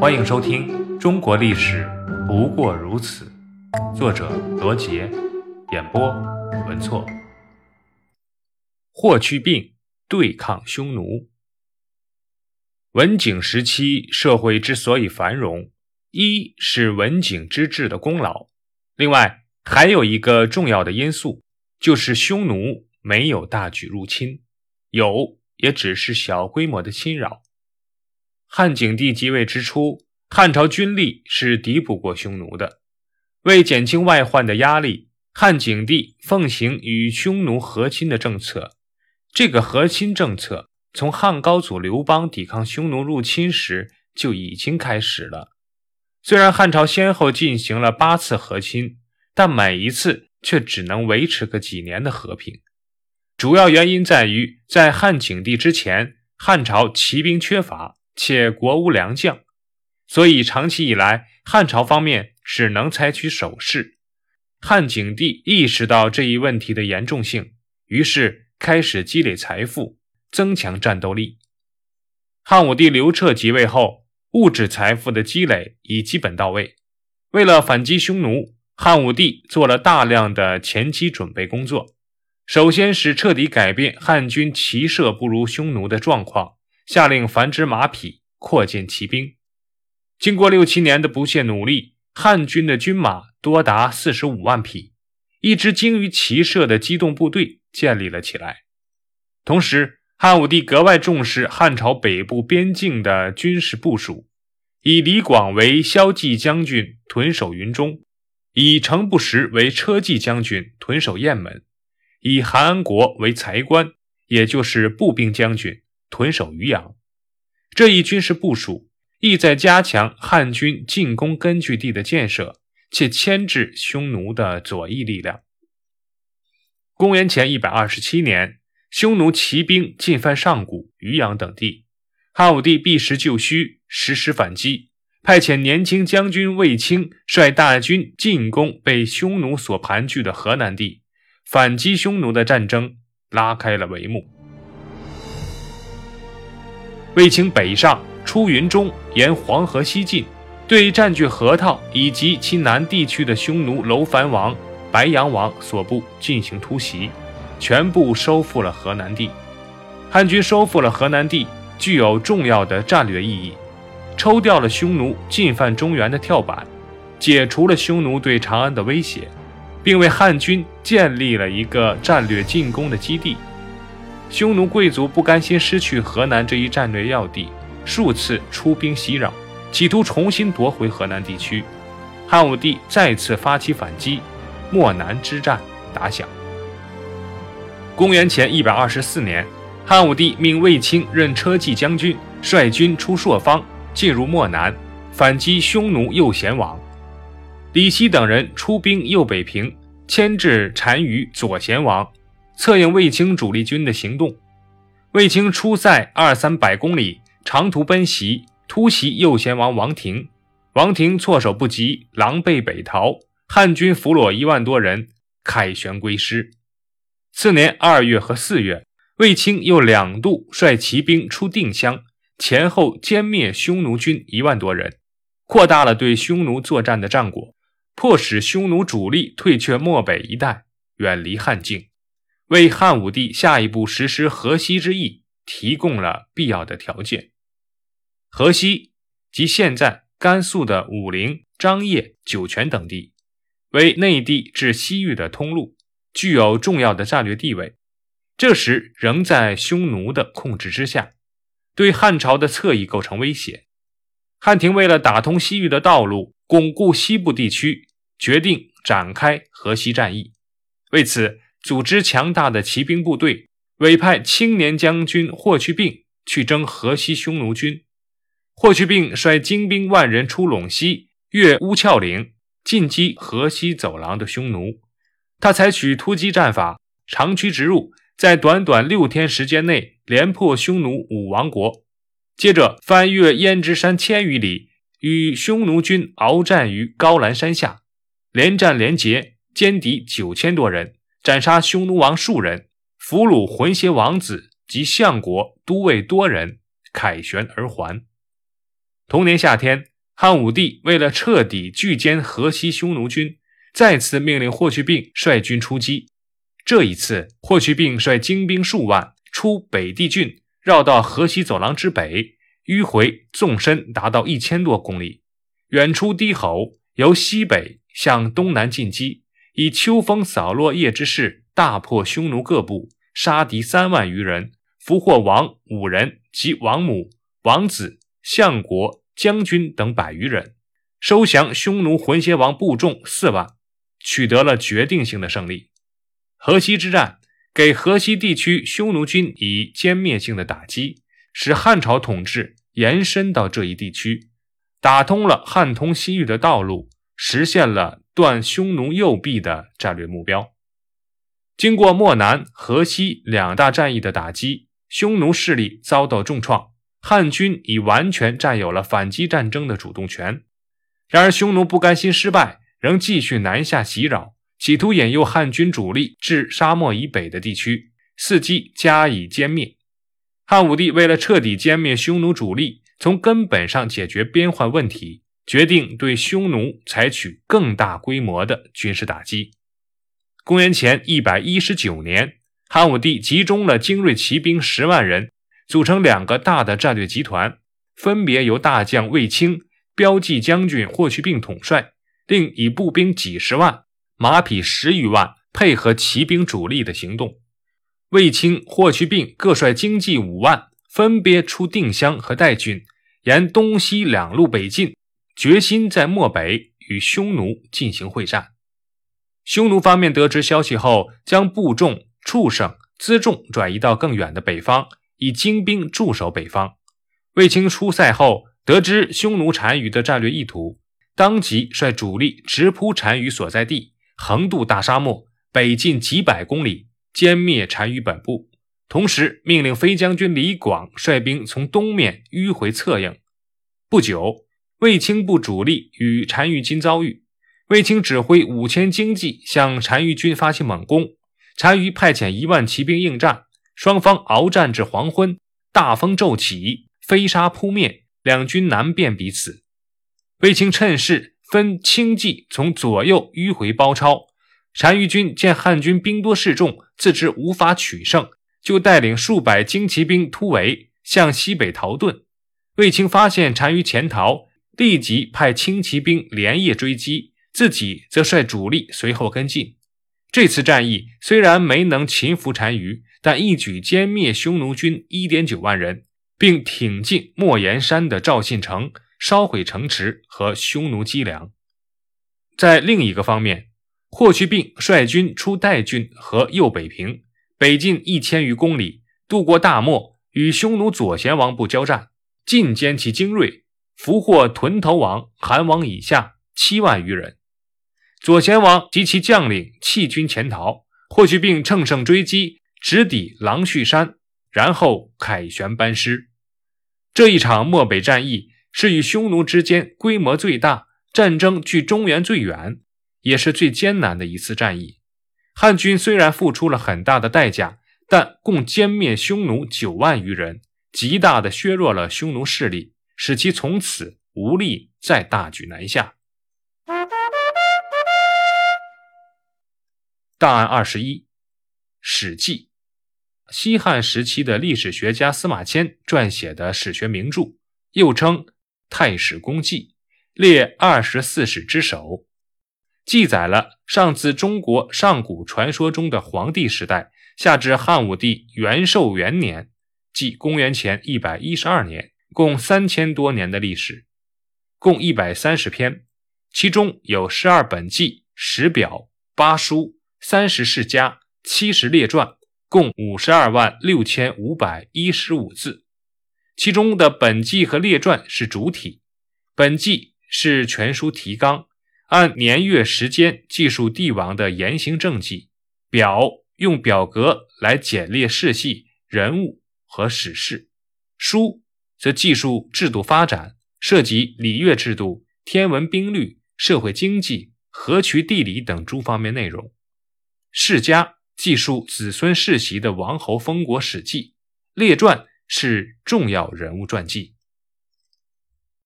欢迎收听《中国历史不过如此》，作者罗杰，演播文措。霍去病对抗匈奴。文景时期社会之所以繁荣，一是文景之治的功劳，另外还有一个重要的因素，就是匈奴没有大举入侵，有也只是小规模的侵扰。汉景帝即位之初，汉朝军力是敌不过匈奴的。为减轻外患的压力，汉景帝奉行与匈奴和亲的政策。这个和亲政策从汉高祖刘邦抵抗匈奴入侵时就已经开始了。虽然汉朝先后进行了八次和亲，但每一次却只能维持个几年的和平。主要原因在于，在汉景帝之前，汉朝骑兵缺乏。且国无良将，所以长期以来，汉朝方面只能采取守势。汉景帝意识到这一问题的严重性，于是开始积累财富，增强战斗力。汉武帝刘彻即位后，物质财富的积累已基本到位。为了反击匈奴，汉武帝做了大量的前期准备工作。首先是彻底改变汉军骑射不如匈奴的状况。下令繁殖马匹，扩建骑兵。经过六七年的不懈努力，汉军的军马多达四十五万匹，一支精于骑射的机动部队建立了起来。同时，汉武帝格外重视汉朝北部边境的军事部署，以李广为骁骑将军，屯守云中；以程不识为车骑将军，屯守雁门；以韩安国为才官，也就是步兵将军。屯守渔阳，这一军事部署意在加强汉军进攻根据地的建设，且牵制匈奴的左翼力量。公元前一百二十七年，匈奴骑兵进犯上古、渔阳等地，汉武帝避实就虚，实施反击，派遣年轻将军卫青率大军进攻被匈奴所盘踞的河南地，反击匈奴的战争拉开了帷幕。卫青北上，出云中，沿黄河西进，对占据河套以及其南地区的匈奴楼烦王、白羊王所部进行突袭，全部收复了河南地。汉军收复了河南地，具有重要的战略意义，抽掉了匈奴进犯中原的跳板，解除了匈奴对长安的威胁，并为汉军建立了一个战略进攻的基地。匈奴贵族不甘心失去河南这一战略要地，数次出兵袭扰，企图重新夺回河南地区。汉武帝再次发起反击，漠南之战打响。公元前一百二十四年，汉武帝命卫青任车骑将军，率军出朔方，进入漠南，反击匈奴右贤王。李希等人出兵右北平，牵制单于左贤王。策应卫青主力军的行动，卫青出塞二三百公里，长途奔袭，突袭右贤王王庭。王庭措手不及，狼狈北逃。汉军俘虏一万多人，凯旋归师。次年二月和四月，卫青又两度率骑兵出定襄，前后歼灭匈奴军一万多人，扩大了对匈奴作战的战果，迫使匈奴主力退却漠北一带，远离汉境。为汉武帝下一步实施河西之役提供了必要的条件。河西即现在甘肃的武陵、张掖、酒泉等地，为内地至西域的通路，具有重要的战略地位。这时仍在匈奴的控制之下，对汉朝的侧翼构成威胁。汉廷为了打通西域的道路，巩固西部地区，决定展开河西战役。为此。组织强大的骑兵部队，委派青年将军霍去病去征河西匈奴军。霍去病率精兵万人出陇西，越乌鞘岭，进击河西走廊的匈奴。他采取突击战法，长驱直入，在短短六天时间内连破匈奴五王国。接着翻越胭脂山千余里，与匈奴军鏖战于高兰山下，连战连捷，歼敌九千多人。斩杀匈奴王数人，俘虏浑邪王子及相国、都尉多人，凯旋而还。同年夏天，汉武帝为了彻底拒歼河西匈奴军，再次命令霍去病率军出击。这一次，霍去病率精兵数万出北地郡，绕到河西走廊之北，迂回纵深达到一千多公里，远出低吼，由西北向东南进击，以秋风扫落叶之势大破匈奴各部，杀敌三万余人，俘获王五人及王母、王子、相国、将军等百余人，收降匈奴浑邪王部众四万，取得了决定性的胜利。河西之战给河西地区匈奴军以歼灭性的打击，使汉朝统治延伸到这一地区，打通了汉通西域的道路，实现了断匈奴右臂的战略目标。经过漠南、河西两大战役的打击，匈奴势力遭到重创，汉军已完全占有了反击战争的主动权。然而，匈奴不甘心失败，仍继续南下袭扰。企图引诱汉军主力至沙漠以北的地区，伺机加以歼灭。汉武帝为了彻底歼灭匈奴主力，从根本上解决边患问题，决定对匈奴采取更大规模的军事打击。公元前一百一十九年，汉武帝集中了精锐骑兵十万人，组成两个大的战略集团，分别由大将卫青、骠骑将军霍去病统帅，另以步兵几十万。马匹十余万，配合骑兵主力的行动。卫青、霍去病各率精骑五万，分别出定襄和代郡，沿东西两路北进，决心在漠北与匈奴进行会战。匈奴方面得知消息后，将部众、畜生、辎重转移到更远的北方，以精兵驻守北方。卫青出塞后，得知匈奴单于的战略意图，当即率主力直扑单于所在地。横渡大沙漠，北进几百公里，歼灭单于本部。同时，命令飞将军李广率兵从东面迂回策应。不久，卫青部主力与单于军遭遇，卫青指挥五千精骑向单于军发起猛攻，单于派遣一万骑兵应战，双方鏖战至黄昏，大风骤起，飞沙扑面，两军难辨彼此。卫青趁势。分轻骑从左右迂回包抄，单于军见汉军兵多势众，自知无法取胜，就带领数百精骑兵突围，向西北逃遁。卫青发现单于潜逃，立即派轻骑兵连夜追击，自己则率主力随后跟进。这次战役虽然没能擒服单于，但一举歼灭匈奴军一点九万人，并挺进莫言山的赵信城。烧毁城池和匈奴积粮。在另一个方面，霍去病率军出代郡和右北平，北进一千余公里，渡过大漠，与匈奴左贤王部交战，尽歼其精锐，俘获屯头王、韩王以下七万余人。左贤王及其将领弃军潜逃，霍去病乘胜追击，直抵狼胥山，然后凯旋班师。这一场漠北战役。是与匈奴之间规模最大、战争距中原最远，也是最艰难的一次战役。汉军虽然付出了很大的代价，但共歼灭匈奴九万余人，极大的削弱了匈奴势力，使其从此无力再大举南下。档案二十一，《史记》，西汉时期的历史学家司马迁撰写的史学名著，又称。《太史公记》列二十四史之首，记载了上自中国上古传说中的黄帝时代，下至汉武帝元寿元年，即公元前一百一十二年，共三千多年的历史，共一百三十篇，其中有十二本纪、十表、八书、三十世家、七十列传，共五十二万六千五百一十五字。其中的本纪和列传是主体，本纪是全书提纲，按年月时间记述帝王的言行政绩；表用表格来简列世系、人物和史事；书则技术制度发展，涉及礼乐制度、天文兵律、社会经济、河渠地理等诸方面内容；世家记述子孙世袭的王侯封国史记；列传。是重要人物传记。